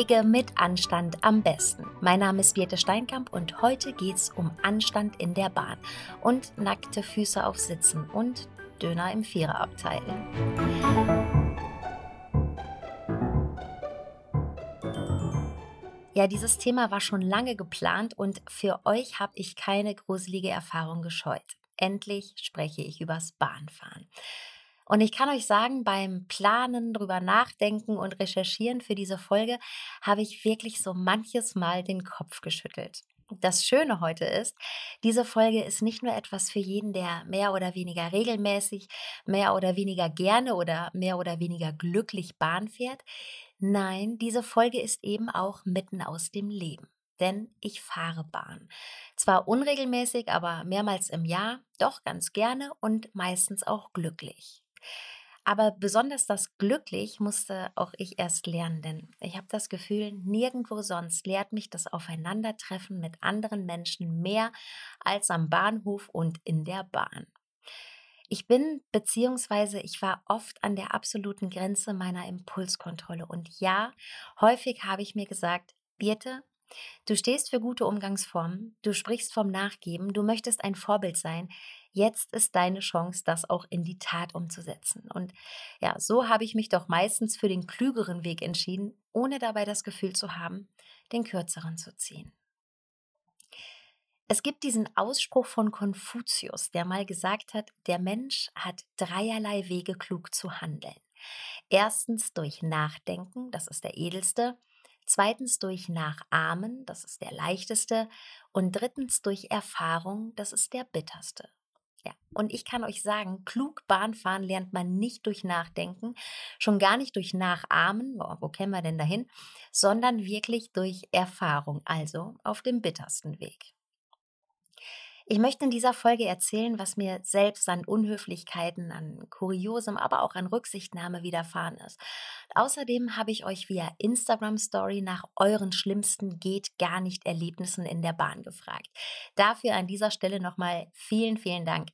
Wege mit Anstand am besten. Mein Name ist Birte Steinkamp und heute geht's um Anstand in der Bahn und nackte Füße auf Sitzen und Döner im Viererabteil. Ja, dieses Thema war schon lange geplant und für euch habe ich keine gruselige Erfahrung gescheut. Endlich spreche ich übers Bahnfahren. Und ich kann euch sagen, beim Planen, drüber nachdenken und recherchieren für diese Folge habe ich wirklich so manches Mal den Kopf geschüttelt. Das Schöne heute ist, diese Folge ist nicht nur etwas für jeden, der mehr oder weniger regelmäßig, mehr oder weniger gerne oder mehr oder weniger glücklich Bahn fährt. Nein, diese Folge ist eben auch mitten aus dem Leben. Denn ich fahre Bahn. Zwar unregelmäßig, aber mehrmals im Jahr, doch ganz gerne und meistens auch glücklich. Aber besonders das glücklich musste auch ich erst lernen, denn ich habe das Gefühl, nirgendwo sonst lehrt mich das Aufeinandertreffen mit anderen Menschen mehr als am Bahnhof und in der Bahn. Ich bin beziehungsweise ich war oft an der absoluten Grenze meiner Impulskontrolle und ja, häufig habe ich mir gesagt, Birte, Du stehst für gute Umgangsformen, du sprichst vom Nachgeben, du möchtest ein Vorbild sein. Jetzt ist deine Chance, das auch in die Tat umzusetzen. Und ja, so habe ich mich doch meistens für den klügeren Weg entschieden, ohne dabei das Gefühl zu haben, den kürzeren zu ziehen. Es gibt diesen Ausspruch von Konfuzius, der mal gesagt hat, der Mensch hat dreierlei Wege klug zu handeln. Erstens durch Nachdenken, das ist der edelste, zweitens durch Nachahmen, das ist der leichteste, und drittens durch Erfahrung, das ist der bitterste. Ja, und ich kann euch sagen, klug Bahnfahren lernt man nicht durch Nachdenken, schon gar nicht durch Nachahmen, wo, wo kennen wir denn dahin, sondern wirklich durch Erfahrung, also auf dem bittersten Weg. Ich möchte in dieser Folge erzählen, was mir selbst an Unhöflichkeiten, an Kuriosem, aber auch an Rücksichtnahme widerfahren ist. Außerdem habe ich euch via Instagram Story nach euren schlimmsten geht gar nicht Erlebnissen in der Bahn gefragt. Dafür an dieser Stelle nochmal vielen, vielen Dank.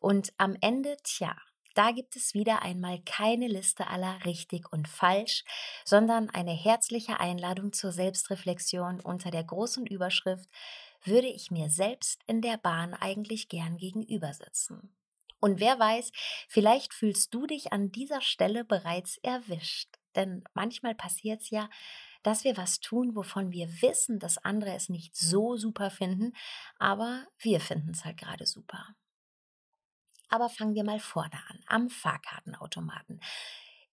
Und am Ende, tja, da gibt es wieder einmal keine Liste aller richtig und falsch, sondern eine herzliche Einladung zur Selbstreflexion unter der großen Überschrift würde ich mir selbst in der Bahn eigentlich gern gegenüber sitzen. Und wer weiß, vielleicht fühlst du dich an dieser Stelle bereits erwischt. Denn manchmal passiert es ja, dass wir was tun, wovon wir wissen, dass andere es nicht so super finden, aber wir finden es halt gerade super. Aber fangen wir mal vorne an, am Fahrkartenautomaten.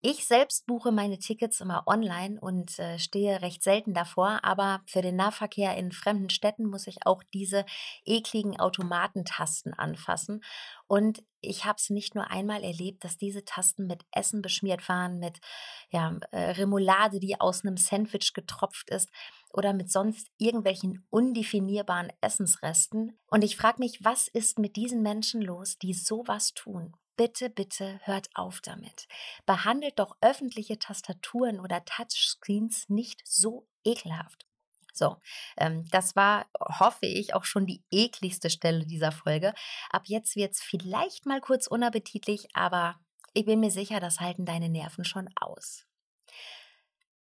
Ich selbst buche meine Tickets immer online und äh, stehe recht selten davor, aber für den Nahverkehr in fremden Städten muss ich auch diese ekligen Automatentasten anfassen. Und ich habe es nicht nur einmal erlebt, dass diese Tasten mit Essen beschmiert waren, mit ja, äh, Remoulade, die aus einem Sandwich getropft ist oder mit sonst irgendwelchen undefinierbaren Essensresten. Und ich frage mich, was ist mit diesen Menschen los, die sowas tun? Bitte, bitte hört auf damit. Behandelt doch öffentliche Tastaturen oder Touchscreens nicht so ekelhaft. So, ähm, das war, hoffe ich, auch schon die ekligste Stelle dieser Folge. Ab jetzt wird es vielleicht mal kurz unappetitlich, aber ich bin mir sicher, das halten deine Nerven schon aus.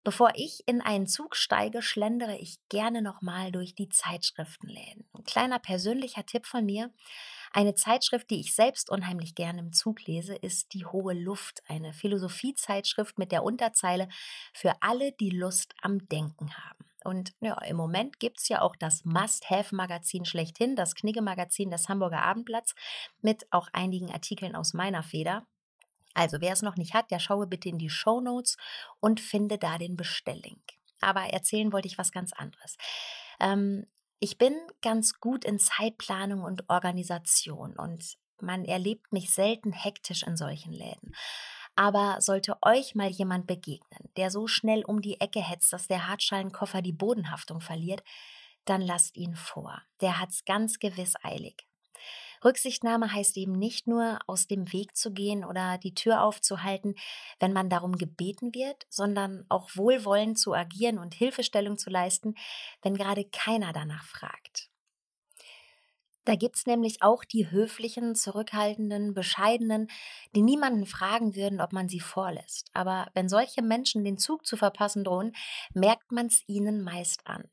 Bevor ich in einen Zug steige, schlendere ich gerne nochmal durch die Zeitschriftenläden. Ein kleiner persönlicher Tipp von mir. Eine Zeitschrift, die ich selbst unheimlich gerne im Zug lese, ist Die Hohe Luft, eine Philosophiezeitschrift mit der Unterzeile für alle, die Lust am Denken haben. Und ja, im Moment gibt es ja auch das Must-Have-Magazin schlechthin, das Knigge-Magazin des Hamburger Abendblatts, mit auch einigen Artikeln aus meiner Feder. Also wer es noch nicht hat, der schaue bitte in die Show Notes und finde da den Bestelllink. Aber erzählen wollte ich was ganz anderes. Ähm, ich bin ganz gut in Zeitplanung und Organisation und man erlebt mich selten hektisch in solchen Läden. Aber sollte euch mal jemand begegnen, der so schnell um die Ecke hetzt, dass der Hartschalenkoffer die Bodenhaftung verliert, dann lasst ihn vor. Der hat's ganz gewiss eilig. Rücksichtnahme heißt eben nicht nur aus dem Weg zu gehen oder die Tür aufzuhalten, wenn man darum gebeten wird, sondern auch wohlwollend zu agieren und Hilfestellung zu leisten, wenn gerade keiner danach fragt. Da gibt's nämlich auch die höflichen, zurückhaltenden, bescheidenen, die niemanden fragen würden, ob man sie vorlässt. Aber wenn solche Menschen den Zug zu verpassen drohen, merkt man's ihnen meist an.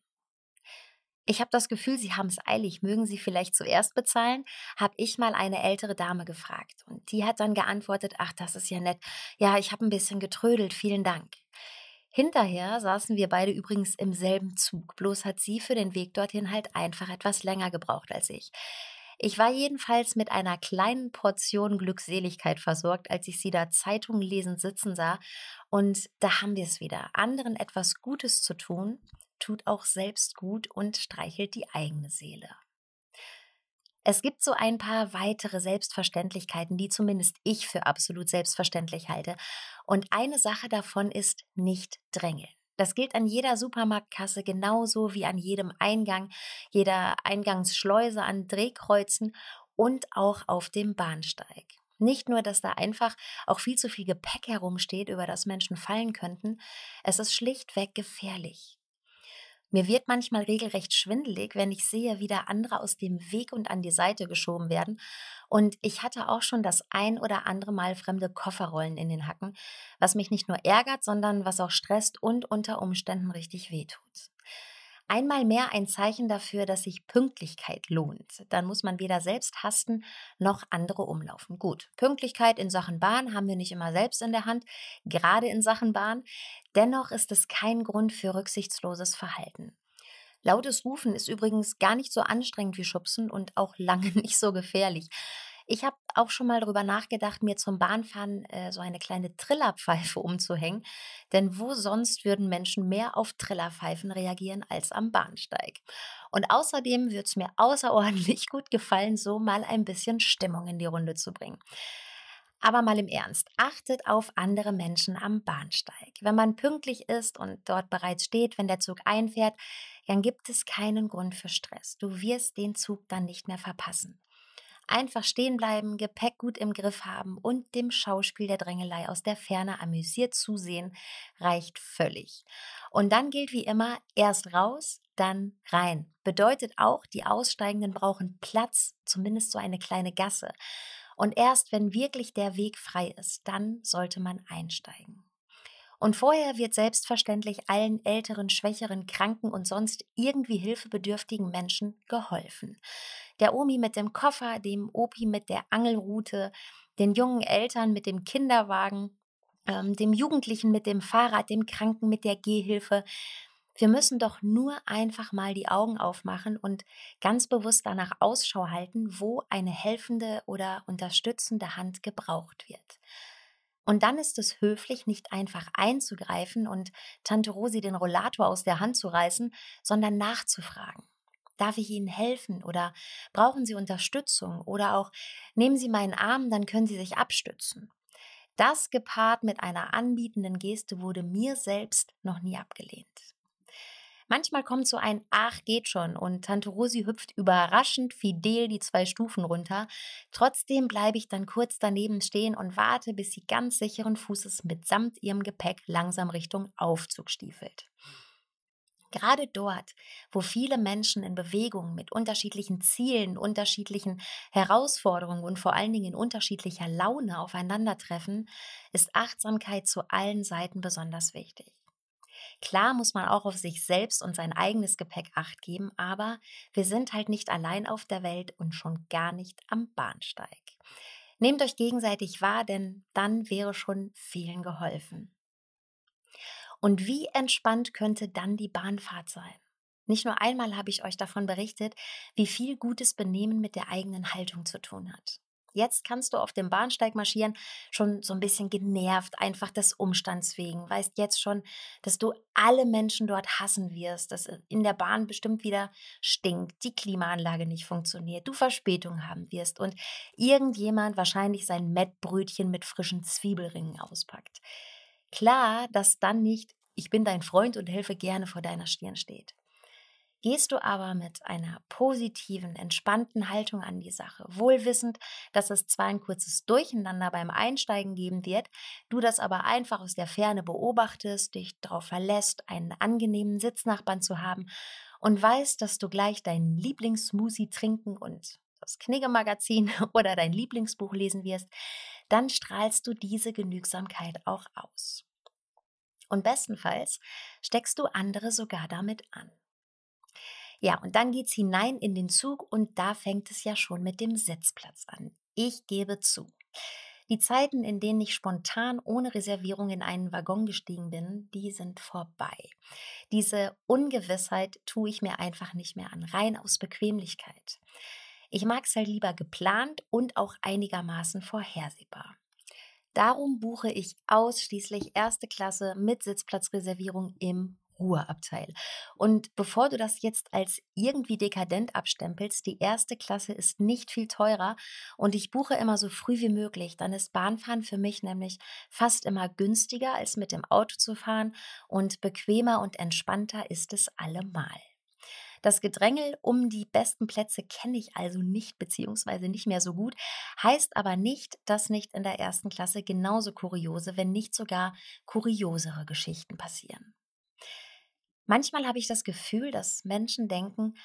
Ich habe das Gefühl, Sie haben es eilig. Mögen Sie vielleicht zuerst bezahlen? Habe ich mal eine ältere Dame gefragt. Und die hat dann geantwortet, ach, das ist ja nett. Ja, ich habe ein bisschen getrödelt, vielen Dank. Hinterher saßen wir beide übrigens im selben Zug, bloß hat sie für den Weg dorthin halt einfach etwas länger gebraucht als ich. Ich war jedenfalls mit einer kleinen Portion Glückseligkeit versorgt, als ich sie da Zeitungen lesend sitzen sah. Und da haben wir es wieder. Anderen etwas Gutes zu tun, tut auch selbst gut und streichelt die eigene Seele. Es gibt so ein paar weitere Selbstverständlichkeiten, die zumindest ich für absolut selbstverständlich halte. Und eine Sache davon ist nicht drängeln. Das gilt an jeder Supermarktkasse genauso wie an jedem Eingang, jeder Eingangsschleuse, an Drehkreuzen und auch auf dem Bahnsteig. Nicht nur, dass da einfach auch viel zu viel Gepäck herumsteht, über das Menschen fallen könnten, es ist schlichtweg gefährlich. Mir wird manchmal regelrecht schwindelig, wenn ich sehe, wie da andere aus dem Weg und an die Seite geschoben werden. Und ich hatte auch schon das ein oder andere Mal fremde Kofferrollen in den Hacken, was mich nicht nur ärgert, sondern was auch stresst und unter Umständen richtig wehtut. Einmal mehr ein Zeichen dafür, dass sich Pünktlichkeit lohnt. Dann muss man weder selbst hasten noch andere umlaufen. Gut, Pünktlichkeit in Sachen Bahn haben wir nicht immer selbst in der Hand, gerade in Sachen Bahn. Dennoch ist es kein Grund für rücksichtsloses Verhalten. Lautes Rufen ist übrigens gar nicht so anstrengend wie Schubsen und auch lange nicht so gefährlich. Ich habe auch schon mal darüber nachgedacht, mir zum Bahnfahren äh, so eine kleine Trillerpfeife umzuhängen, denn wo sonst würden Menschen mehr auf Trillerpfeifen reagieren als am Bahnsteig? Und außerdem würde es mir außerordentlich gut gefallen, so mal ein bisschen Stimmung in die Runde zu bringen. Aber mal im Ernst, achtet auf andere Menschen am Bahnsteig. Wenn man pünktlich ist und dort bereits steht, wenn der Zug einfährt, dann gibt es keinen Grund für Stress. Du wirst den Zug dann nicht mehr verpassen. Einfach stehen bleiben, Gepäck gut im Griff haben und dem Schauspiel der Drängelei aus der Ferne amüsiert zusehen, reicht völlig. Und dann gilt wie immer, erst raus, dann rein. Bedeutet auch, die Aussteigenden brauchen Platz, zumindest so eine kleine Gasse. Und erst wenn wirklich der Weg frei ist, dann sollte man einsteigen. Und vorher wird selbstverständlich allen älteren, schwächeren, kranken und sonst irgendwie hilfebedürftigen Menschen geholfen. Der Omi mit dem Koffer, dem Opi mit der Angelrute, den jungen Eltern mit dem Kinderwagen, ähm, dem Jugendlichen mit dem Fahrrad, dem Kranken mit der Gehhilfe. Wir müssen doch nur einfach mal die Augen aufmachen und ganz bewusst danach Ausschau halten, wo eine helfende oder unterstützende Hand gebraucht wird. Und dann ist es höflich, nicht einfach einzugreifen und Tante Rosi den Rollator aus der Hand zu reißen, sondern nachzufragen. Darf ich Ihnen helfen oder brauchen Sie Unterstützung oder auch nehmen Sie meinen Arm, dann können Sie sich abstützen. Das gepaart mit einer anbietenden Geste wurde mir selbst noch nie abgelehnt. Manchmal kommt so ein Ach geht schon und Tante Rosi hüpft überraschend fidel die zwei Stufen runter. Trotzdem bleibe ich dann kurz daneben stehen und warte, bis sie ganz sicheren Fußes mitsamt ihrem Gepäck langsam Richtung Aufzug stiefelt. Gerade dort, wo viele Menschen in Bewegung mit unterschiedlichen Zielen, unterschiedlichen Herausforderungen und vor allen Dingen in unterschiedlicher Laune aufeinandertreffen, ist Achtsamkeit zu allen Seiten besonders wichtig. Klar muss man auch auf sich selbst und sein eigenes Gepäck acht geben, aber wir sind halt nicht allein auf der Welt und schon gar nicht am Bahnsteig. Nehmt euch gegenseitig wahr, denn dann wäre schon vielen geholfen. Und wie entspannt könnte dann die Bahnfahrt sein? Nicht nur einmal habe ich euch davon berichtet, wie viel gutes Benehmen mit der eigenen Haltung zu tun hat. Jetzt kannst du auf dem Bahnsteig marschieren, schon so ein bisschen genervt, einfach des Umstands wegen. Weißt jetzt schon, dass du alle Menschen dort hassen wirst, dass in der Bahn bestimmt wieder stinkt, die Klimaanlage nicht funktioniert, du Verspätung haben wirst und irgendjemand wahrscheinlich sein Mettbrötchen mit frischen Zwiebelringen auspackt. Klar, dass dann nicht ich bin dein Freund und helfe gerne vor deiner Stirn steht. Gehst du aber mit einer positiven, entspannten Haltung an die Sache, wohlwissend, dass es zwar ein kurzes Durcheinander beim Einsteigen geben wird, du das aber einfach aus der Ferne beobachtest, dich darauf verlässt, einen angenehmen Sitznachbarn zu haben und weißt, dass du gleich deinen Lieblingssmoothie trinken und das Knigge-Magazin oder dein Lieblingsbuch lesen wirst, dann strahlst du diese Genügsamkeit auch aus. Und bestenfalls steckst du andere sogar damit an. Ja, und dann geht's hinein in den Zug und da fängt es ja schon mit dem Sitzplatz an. Ich gebe zu. Die Zeiten, in denen ich spontan ohne Reservierung in einen Waggon gestiegen bin, die sind vorbei. Diese Ungewissheit tue ich mir einfach nicht mehr an, rein aus Bequemlichkeit. Ich mag es halt lieber geplant und auch einigermaßen vorhersehbar. Darum buche ich ausschließlich erste Klasse mit Sitzplatzreservierung im Ruheabteil. Und bevor du das jetzt als irgendwie dekadent abstempelst, die erste Klasse ist nicht viel teurer und ich buche immer so früh wie möglich. Dann ist Bahnfahren für mich nämlich fast immer günstiger als mit dem Auto zu fahren und bequemer und entspannter ist es allemal. Das Gedrängel um die besten Plätze kenne ich also nicht beziehungsweise nicht mehr so gut, heißt aber nicht, dass nicht in der ersten Klasse genauso kuriose, wenn nicht sogar kuriosere Geschichten passieren. Manchmal habe ich das Gefühl, dass Menschen denken,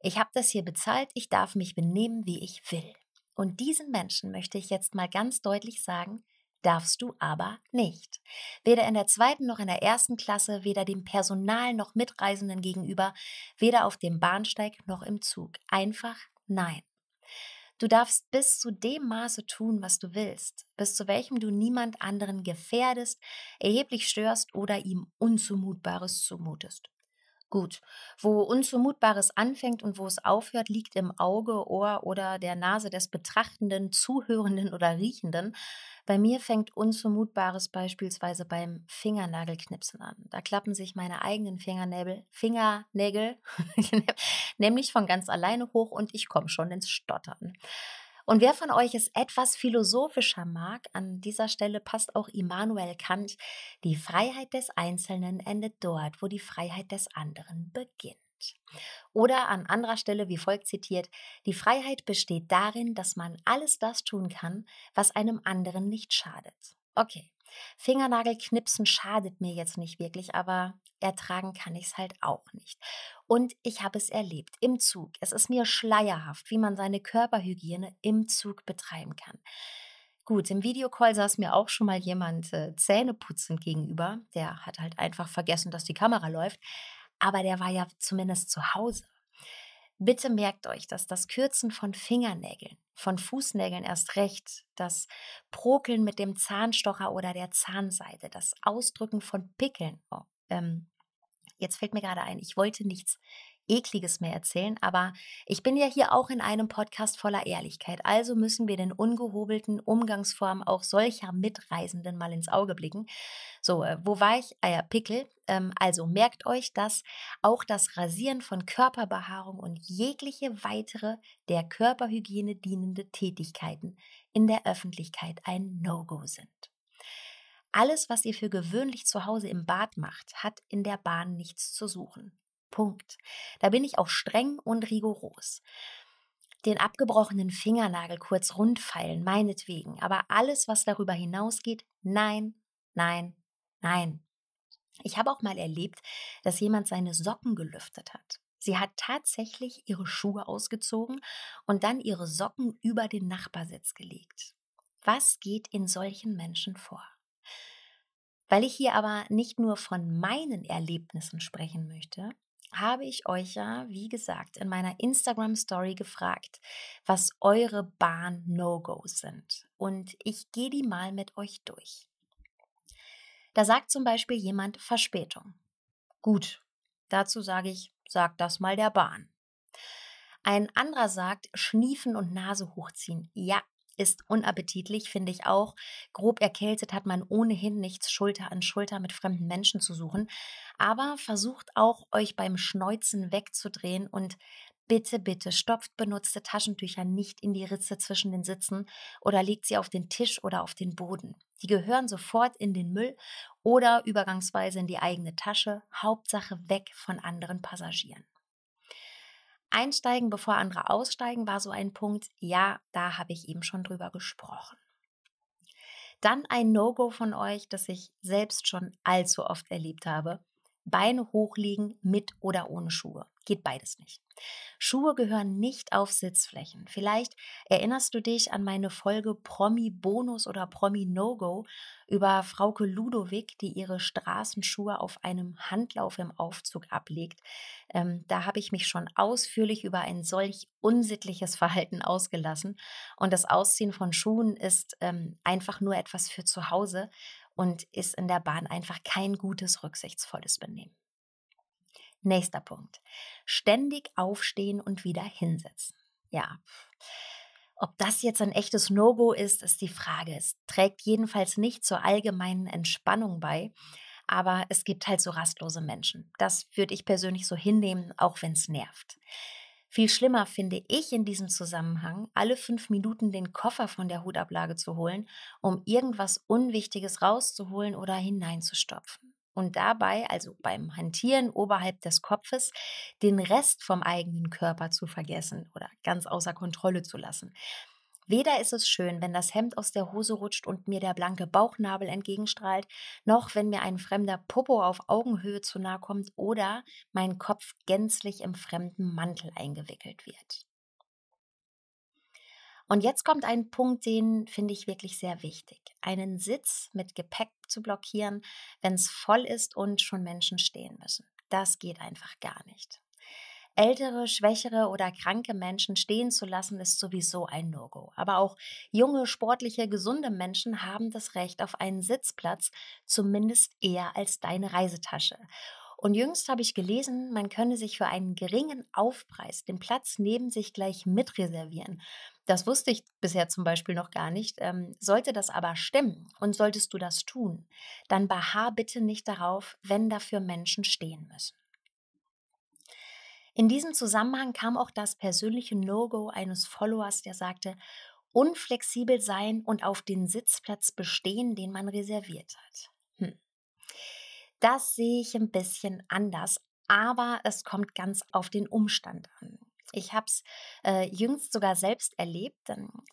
ich habe das hier bezahlt, ich darf mich benehmen, wie ich will. Und diesen Menschen möchte ich jetzt mal ganz deutlich sagen, darfst du aber nicht. Weder in der zweiten noch in der ersten Klasse, weder dem Personal noch Mitreisenden gegenüber, weder auf dem Bahnsteig noch im Zug. Einfach nein. Du darfst bis zu dem Maße tun, was du willst, bis zu welchem du niemand anderen gefährdest, erheblich störst oder ihm Unzumutbares zumutest. Gut, wo Unzumutbares anfängt und wo es aufhört, liegt im Auge, Ohr oder der Nase des Betrachtenden, Zuhörenden oder Riechenden. Bei mir fängt Unzumutbares beispielsweise beim Fingernagelknipsen an. Da klappen sich meine eigenen Fingernägel, Fingernägel nämlich von ganz alleine hoch und ich komme schon ins Stottern. Und wer von euch es etwas philosophischer mag, an dieser Stelle passt auch Immanuel Kant, die Freiheit des Einzelnen endet dort, wo die Freiheit des anderen beginnt. Oder an anderer Stelle wie folgt zitiert, die Freiheit besteht darin, dass man alles das tun kann, was einem anderen nicht schadet. Okay, Fingernagelknipsen schadet mir jetzt nicht wirklich, aber ertragen kann ich es halt auch nicht. Und ich habe es erlebt im Zug. Es ist mir schleierhaft, wie man seine Körperhygiene im Zug betreiben kann. Gut, im Videocall saß mir auch schon mal jemand äh, Zähneputzend gegenüber. Der hat halt einfach vergessen, dass die Kamera läuft. Aber der war ja zumindest zu Hause. Bitte merkt euch, dass das Kürzen von Fingernägeln, von Fußnägeln erst recht, das Prokeln mit dem Zahnstocher oder der Zahnseide, das Ausdrücken von Pickeln, oh, ähm, jetzt fällt mir gerade ein, ich wollte nichts Ekliges mehr erzählen, aber ich bin ja hier auch in einem Podcast voller Ehrlichkeit, also müssen wir den ungehobelten Umgangsformen auch solcher Mitreisenden mal ins Auge blicken. So, äh, wo war ich? Ah ja, Pickel. Ähm, also merkt euch, dass auch das Rasieren von Körperbehaarung und jegliche weitere der Körperhygiene dienende Tätigkeiten in der Öffentlichkeit ein No-Go sind. Alles, was ihr für gewöhnlich zu Hause im Bad macht, hat in der Bahn nichts zu suchen. Punkt. Da bin ich auch streng und rigoros. Den abgebrochenen Fingernagel kurz rundfeilen, meinetwegen, aber alles, was darüber hinausgeht, nein, nein, nein. Ich habe auch mal erlebt, dass jemand seine Socken gelüftet hat. Sie hat tatsächlich ihre Schuhe ausgezogen und dann ihre Socken über den Nachbarsitz gelegt. Was geht in solchen Menschen vor? Weil ich hier aber nicht nur von meinen Erlebnissen sprechen möchte, habe ich euch ja, wie gesagt, in meiner Instagram Story gefragt, was eure Bahn-No-Gos sind. Und ich gehe die mal mit euch durch. Da sagt zum Beispiel jemand Verspätung. Gut, dazu sage ich, sag das mal der Bahn. Ein anderer sagt Schniefen und Nase hochziehen. Ja, ist unappetitlich, finde ich auch. Grob erkältet hat man ohnehin nichts Schulter an Schulter mit fremden Menschen zu suchen. Aber versucht auch, euch beim Schneuzen wegzudrehen und bitte, bitte stopft benutzte Taschentücher nicht in die Ritze zwischen den Sitzen oder legt sie auf den Tisch oder auf den Boden. Die gehören sofort in den Müll oder übergangsweise in die eigene Tasche. Hauptsache weg von anderen Passagieren. Einsteigen, bevor andere aussteigen, war so ein Punkt, ja, da habe ich eben schon drüber gesprochen. Dann ein No-Go von euch, das ich selbst schon allzu oft erlebt habe. Beine hochlegen mit oder ohne Schuhe. Geht beides nicht. Schuhe gehören nicht auf Sitzflächen. Vielleicht erinnerst du dich an meine Folge Promi Bonus oder Promi No-Go über Frauke Ludowig, die ihre Straßenschuhe auf einem Handlauf im Aufzug ablegt. Ähm, da habe ich mich schon ausführlich über ein solch unsittliches Verhalten ausgelassen. Und das Ausziehen von Schuhen ist ähm, einfach nur etwas für zu Hause und ist in der Bahn einfach kein gutes, rücksichtsvolles Benehmen. Nächster Punkt. Ständig aufstehen und wieder hinsetzen. Ja. Ob das jetzt ein echtes No-Go ist, ist die Frage. Es trägt jedenfalls nicht zur allgemeinen Entspannung bei. Aber es gibt halt so rastlose Menschen. Das würde ich persönlich so hinnehmen, auch wenn es nervt. Viel schlimmer finde ich in diesem Zusammenhang, alle fünf Minuten den Koffer von der Hutablage zu holen, um irgendwas Unwichtiges rauszuholen oder hineinzustopfen und dabei, also beim Hantieren oberhalb des Kopfes, den Rest vom eigenen Körper zu vergessen oder ganz außer Kontrolle zu lassen. Weder ist es schön, wenn das Hemd aus der Hose rutscht und mir der blanke Bauchnabel entgegenstrahlt, noch wenn mir ein fremder Popo auf Augenhöhe zu nahe kommt oder mein Kopf gänzlich im fremden Mantel eingewickelt wird. Und jetzt kommt ein Punkt, den finde ich wirklich sehr wichtig. Einen Sitz mit Gepäck zu blockieren, wenn es voll ist und schon Menschen stehen müssen. Das geht einfach gar nicht. Ältere, schwächere oder kranke Menschen stehen zu lassen, ist sowieso ein No-Go. Aber auch junge, sportliche, gesunde Menschen haben das Recht auf einen Sitzplatz, zumindest eher als deine Reisetasche. Und jüngst habe ich gelesen, man könne sich für einen geringen Aufpreis den Platz neben sich gleich mitreservieren. Das wusste ich bisher zum Beispiel noch gar nicht. Ähm, sollte das aber stimmen und solltest du das tun, dann beharr bitte nicht darauf, wenn dafür Menschen stehen müssen. In diesem Zusammenhang kam auch das persönliche No-Go eines Followers, der sagte, unflexibel sein und auf den Sitzplatz bestehen, den man reserviert hat. Hm. Das sehe ich ein bisschen anders, aber es kommt ganz auf den Umstand an. Ich habe es äh, jüngst sogar selbst erlebt,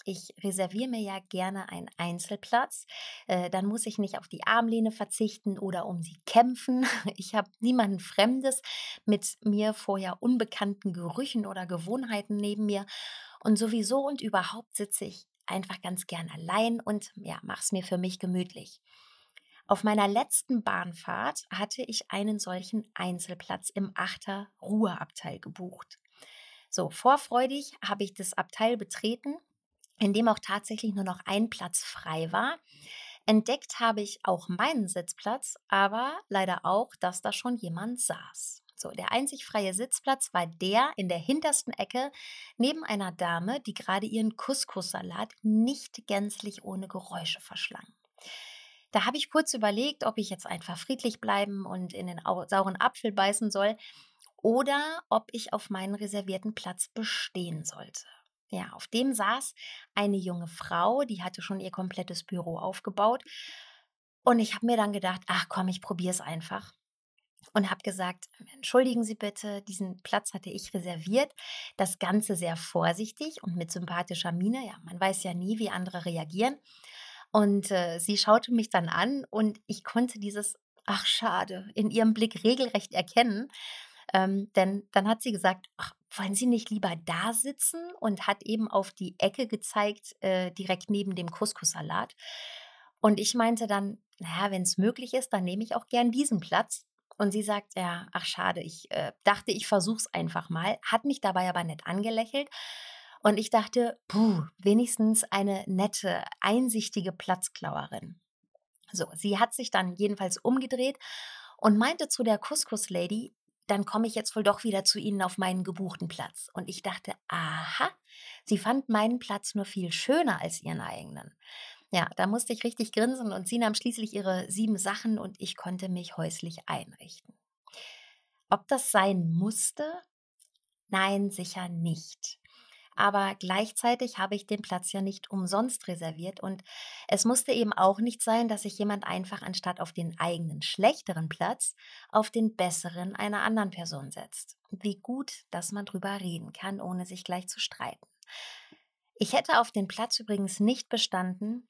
ich reserviere mir ja gerne einen Einzelplatz. Äh, dann muss ich nicht auf die Armlehne verzichten oder um sie kämpfen. Ich habe niemanden Fremdes mit mir vorher unbekannten Gerüchen oder Gewohnheiten neben mir. Und sowieso und überhaupt sitze ich einfach ganz gern allein und ja, mache es mir für mich gemütlich. Auf meiner letzten Bahnfahrt hatte ich einen solchen Einzelplatz im Achter Ruheabteil gebucht. So, vorfreudig habe ich das Abteil betreten, in dem auch tatsächlich nur noch ein Platz frei war. Entdeckt habe ich auch meinen Sitzplatz, aber leider auch, dass da schon jemand saß. So, der einzig freie Sitzplatz war der in der hintersten Ecke neben einer Dame, die gerade ihren Couscous-Salat nicht gänzlich ohne Geräusche verschlang. Da habe ich kurz überlegt, ob ich jetzt einfach friedlich bleiben und in den sauren Apfel beißen soll oder ob ich auf meinen reservierten Platz bestehen sollte. Ja, auf dem saß eine junge Frau, die hatte schon ihr komplettes Büro aufgebaut. Und ich habe mir dann gedacht, ach komm, ich probiere es einfach. Und habe gesagt, entschuldigen Sie bitte, diesen Platz hatte ich reserviert. Das Ganze sehr vorsichtig und mit sympathischer Miene. Ja, man weiß ja nie, wie andere reagieren. Und äh, sie schaute mich dann an und ich konnte dieses Ach, schade, in ihrem Blick regelrecht erkennen. Ähm, denn dann hat sie gesagt, ach, wollen Sie nicht lieber da sitzen? Und hat eben auf die Ecke gezeigt, äh, direkt neben dem Couscous-Salat. Und ich meinte dann, naja, wenn es möglich ist, dann nehme ich auch gern diesen Platz. Und sie sagt, ja, ach schade, ich äh, dachte, ich versuche es einfach mal, hat mich dabei aber nett angelächelt und ich dachte, puh, wenigstens eine nette, einsichtige Platzklauerin. So, sie hat sich dann jedenfalls umgedreht und meinte zu der Couscous-Lady, dann komme ich jetzt wohl doch wieder zu Ihnen auf meinen gebuchten Platz. Und ich dachte, aha, sie fand meinen Platz nur viel schöner als ihren eigenen. Ja, da musste ich richtig grinsen und sie nahm schließlich ihre sieben Sachen und ich konnte mich häuslich einrichten. Ob das sein musste? Nein, sicher nicht aber gleichzeitig habe ich den Platz ja nicht umsonst reserviert und es musste eben auch nicht sein, dass sich jemand einfach anstatt auf den eigenen schlechteren Platz auf den besseren einer anderen Person setzt. Wie gut, dass man drüber reden kann, ohne sich gleich zu streiten. Ich hätte auf den Platz übrigens nicht bestanden,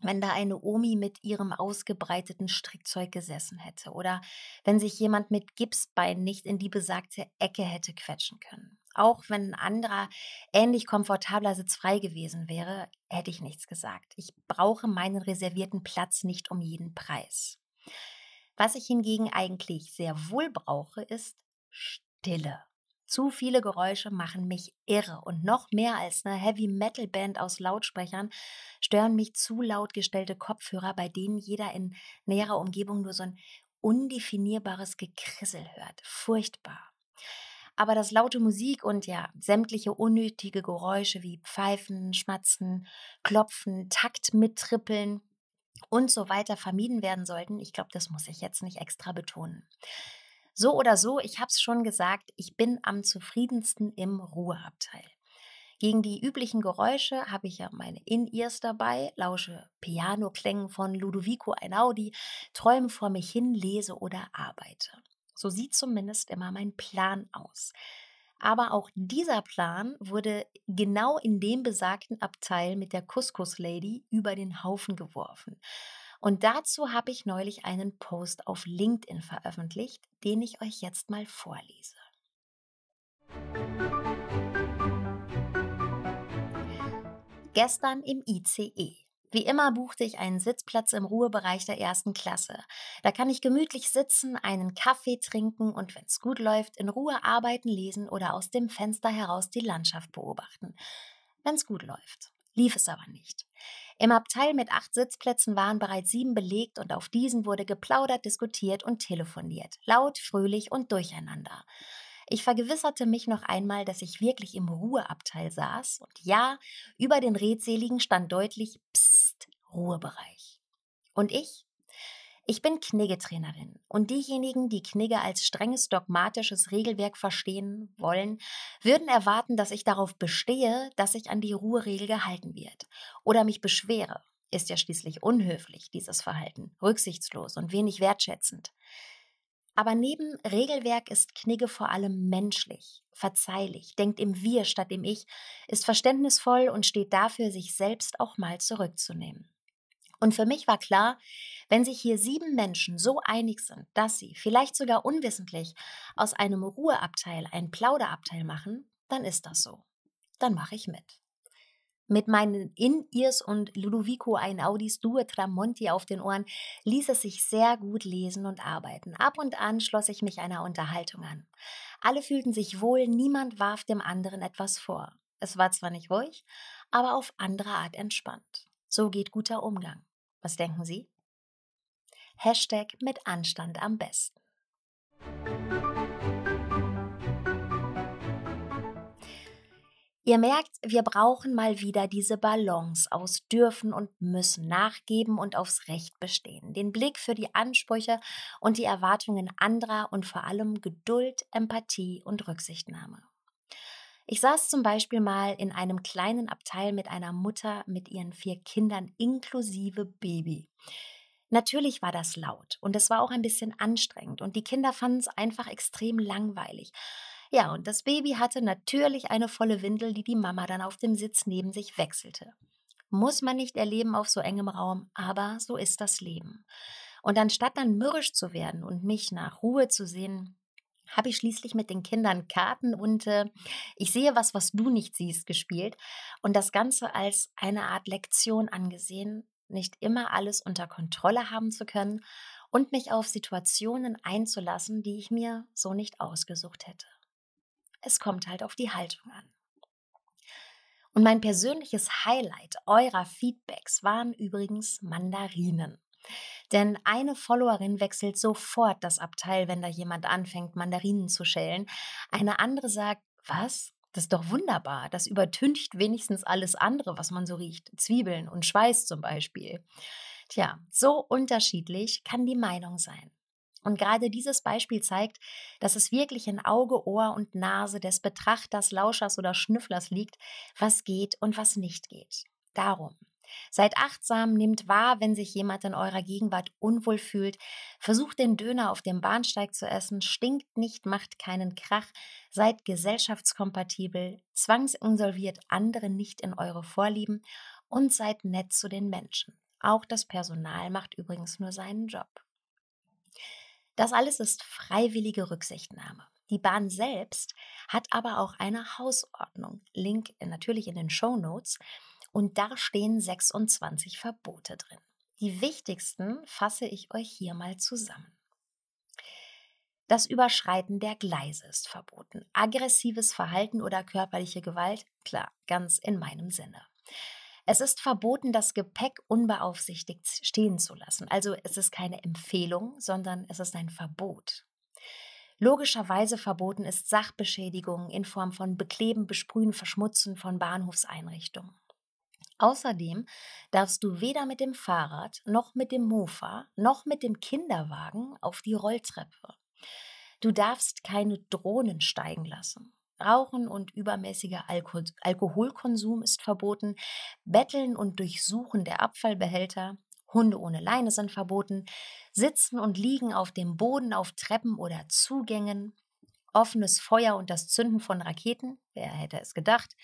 wenn da eine Omi mit ihrem ausgebreiteten Strickzeug gesessen hätte oder wenn sich jemand mit Gipsbein nicht in die besagte Ecke hätte quetschen können. Auch wenn ein anderer ähnlich komfortabler Sitz frei gewesen wäre, hätte ich nichts gesagt. Ich brauche meinen reservierten Platz nicht um jeden Preis. Was ich hingegen eigentlich sehr wohl brauche, ist Stille. Zu viele Geräusche machen mich irre und noch mehr als eine Heavy Metal Band aus Lautsprechern stören mich zu laut gestellte Kopfhörer, bei denen jeder in näherer Umgebung nur so ein undefinierbares Gekrissel hört. Furchtbar. Aber dass laute Musik und ja, sämtliche unnötige Geräusche wie Pfeifen, Schmatzen, Klopfen, Takt mittrippeln und so weiter vermieden werden sollten, ich glaube, das muss ich jetzt nicht extra betonen. So oder so, ich habe es schon gesagt, ich bin am zufriedensten im Ruheabteil. Gegen die üblichen Geräusche habe ich ja meine In-Ears dabei, lausche Pianoklängen von Ludovico Einaudi, träume vor mich hin, lese oder arbeite. So sieht zumindest immer mein Plan aus. Aber auch dieser Plan wurde genau in dem besagten Abteil mit der Couscous Lady über den Haufen geworfen. Und dazu habe ich neulich einen Post auf LinkedIn veröffentlicht, den ich euch jetzt mal vorlese. Gestern im ICE. Wie immer buchte ich einen Sitzplatz im Ruhebereich der ersten Klasse. Da kann ich gemütlich sitzen, einen Kaffee trinken und, wenn es gut läuft, in Ruhe arbeiten, lesen oder aus dem Fenster heraus die Landschaft beobachten. Wenn es gut läuft. Lief es aber nicht. Im Abteil mit acht Sitzplätzen waren bereits sieben belegt und auf diesen wurde geplaudert, diskutiert und telefoniert. Laut, fröhlich und durcheinander. Ich vergewisserte mich noch einmal, dass ich wirklich im Ruheabteil saß und ja, über den Redseligen stand deutlich Psst, Ruhebereich. Und ich? Ich bin Kniggetrainerin und diejenigen, die Knigge als strenges dogmatisches Regelwerk verstehen wollen, würden erwarten, dass ich darauf bestehe, dass sich an die Ruheregel gehalten wird oder mich beschwere. Ist ja schließlich unhöflich, dieses Verhalten, rücksichtslos und wenig wertschätzend. Aber neben Regelwerk ist Knigge vor allem menschlich, verzeihlich, denkt im Wir statt im Ich, ist verständnisvoll und steht dafür, sich selbst auch mal zurückzunehmen. Und für mich war klar, wenn sich hier sieben Menschen so einig sind, dass sie, vielleicht sogar unwissentlich, aus einem Ruheabteil ein Plauderabteil machen, dann ist das so. Dann mache ich mit. Mit meinen In-Ears und Ludovico Einaudis Due Tramonti auf den Ohren ließ es sich sehr gut lesen und arbeiten. Ab und an schloss ich mich einer Unterhaltung an. Alle fühlten sich wohl, niemand warf dem anderen etwas vor. Es war zwar nicht ruhig, aber auf andere Art entspannt. So geht guter Umgang. Was denken Sie? Hashtag mit Anstand am besten. Ihr merkt, wir brauchen mal wieder diese Balance aus dürfen und müssen nachgeben und aufs Recht bestehen, den Blick für die Ansprüche und die Erwartungen anderer und vor allem Geduld, Empathie und Rücksichtnahme. Ich saß zum Beispiel mal in einem kleinen Abteil mit einer Mutter mit ihren vier Kindern inklusive Baby. Natürlich war das laut und es war auch ein bisschen anstrengend und die Kinder fanden es einfach extrem langweilig. Ja, und das Baby hatte natürlich eine volle Windel, die die Mama dann auf dem Sitz neben sich wechselte. Muss man nicht erleben auf so engem Raum, aber so ist das Leben. Und anstatt dann mürrisch zu werden und mich nach Ruhe zu sehen, habe ich schließlich mit den Kindern Karten und äh, ich sehe was, was du nicht siehst, gespielt und das Ganze als eine Art Lektion angesehen, nicht immer alles unter Kontrolle haben zu können und mich auf Situationen einzulassen, die ich mir so nicht ausgesucht hätte. Es kommt halt auf die Haltung an. Und mein persönliches Highlight eurer Feedbacks waren übrigens Mandarinen. Denn eine Followerin wechselt sofort das Abteil, wenn da jemand anfängt, Mandarinen zu schälen. Eine andere sagt, was? Das ist doch wunderbar. Das übertüncht wenigstens alles andere, was man so riecht. Zwiebeln und Schweiß zum Beispiel. Tja, so unterschiedlich kann die Meinung sein. Und gerade dieses Beispiel zeigt, dass es wirklich in Auge, Ohr und Nase des Betrachters, Lauschers oder Schnüfflers liegt, was geht und was nicht geht. Darum, Seid achtsam, nehmt wahr, wenn sich jemand in eurer Gegenwart unwohl fühlt. Versucht den Döner auf dem Bahnsteig zu essen, stinkt nicht, macht keinen Krach, seid gesellschaftskompatibel, zwangsinsolviert andere nicht in eure Vorlieben und seid nett zu den Menschen. Auch das Personal macht übrigens nur seinen Job. Das alles ist freiwillige Rücksichtnahme. Die Bahn selbst hat aber auch eine Hausordnung. Link natürlich in den Show Notes. Und da stehen 26 Verbote drin. Die wichtigsten fasse ich euch hier mal zusammen. Das Überschreiten der Gleise ist verboten. Aggressives Verhalten oder körperliche Gewalt, klar, ganz in meinem Sinne. Es ist verboten, das Gepäck unbeaufsichtigt stehen zu lassen. Also es ist keine Empfehlung, sondern es ist ein Verbot. Logischerweise verboten ist Sachbeschädigung in Form von Bekleben, Besprühen, Verschmutzen von Bahnhofseinrichtungen. Außerdem darfst du weder mit dem Fahrrad noch mit dem Mofa noch mit dem Kinderwagen auf die Rolltreppe. Du darfst keine Drohnen steigen lassen. Rauchen und übermäßiger Alko Alkoholkonsum ist verboten. Betteln und Durchsuchen der Abfallbehälter. Hunde ohne Leine sind verboten. Sitzen und Liegen auf dem Boden, auf Treppen oder Zugängen. Offenes Feuer und das Zünden von Raketen. Wer hätte es gedacht?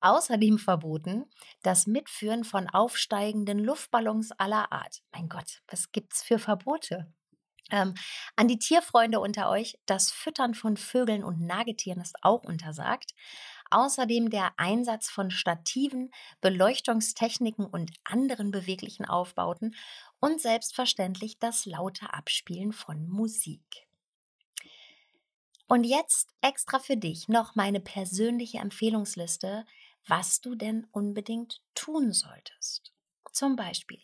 Außerdem verboten das Mitführen von aufsteigenden Luftballons aller Art. Mein Gott, was gibt's für Verbote? Ähm, an die Tierfreunde unter euch, das Füttern von Vögeln und Nagetieren ist auch untersagt. Außerdem der Einsatz von Stativen, Beleuchtungstechniken und anderen beweglichen Aufbauten und selbstverständlich das laute Abspielen von Musik. Und jetzt extra für dich noch meine persönliche Empfehlungsliste, was du denn unbedingt tun solltest. Zum Beispiel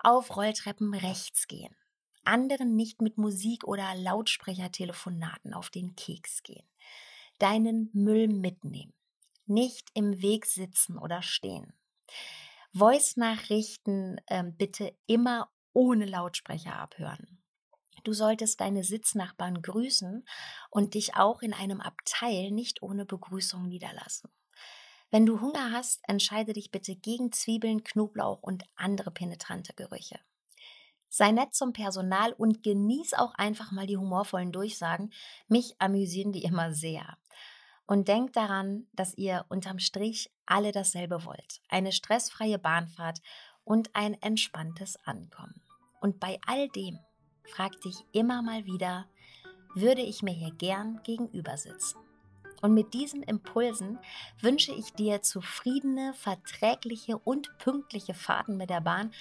auf Rolltreppen rechts gehen, anderen nicht mit Musik oder Lautsprechertelefonaten auf den Keks gehen, deinen Müll mitnehmen, nicht im Weg sitzen oder stehen. Voice-Nachrichten äh, bitte immer ohne Lautsprecher abhören. Du solltest deine Sitznachbarn grüßen und dich auch in einem Abteil nicht ohne Begrüßung niederlassen. Wenn du Hunger hast, entscheide dich bitte gegen Zwiebeln, Knoblauch und andere penetrante Gerüche. Sei nett zum Personal und genieß auch einfach mal die humorvollen Durchsagen. Mich amüsieren die immer sehr. Und denk daran, dass ihr unterm Strich alle dasselbe wollt. Eine stressfreie Bahnfahrt und ein entspanntes Ankommen. Und bei all dem frag dich immer mal wieder, würde ich mir hier gern gegenüber sitzen? Und mit diesen Impulsen wünsche ich dir zufriedene, verträgliche und pünktliche Fahrten mit der Bahn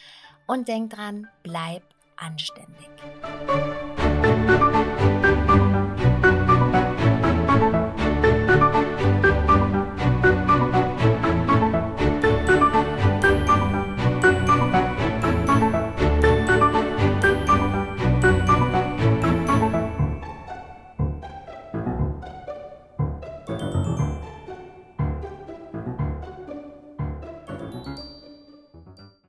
und denk dran, bleib anständig.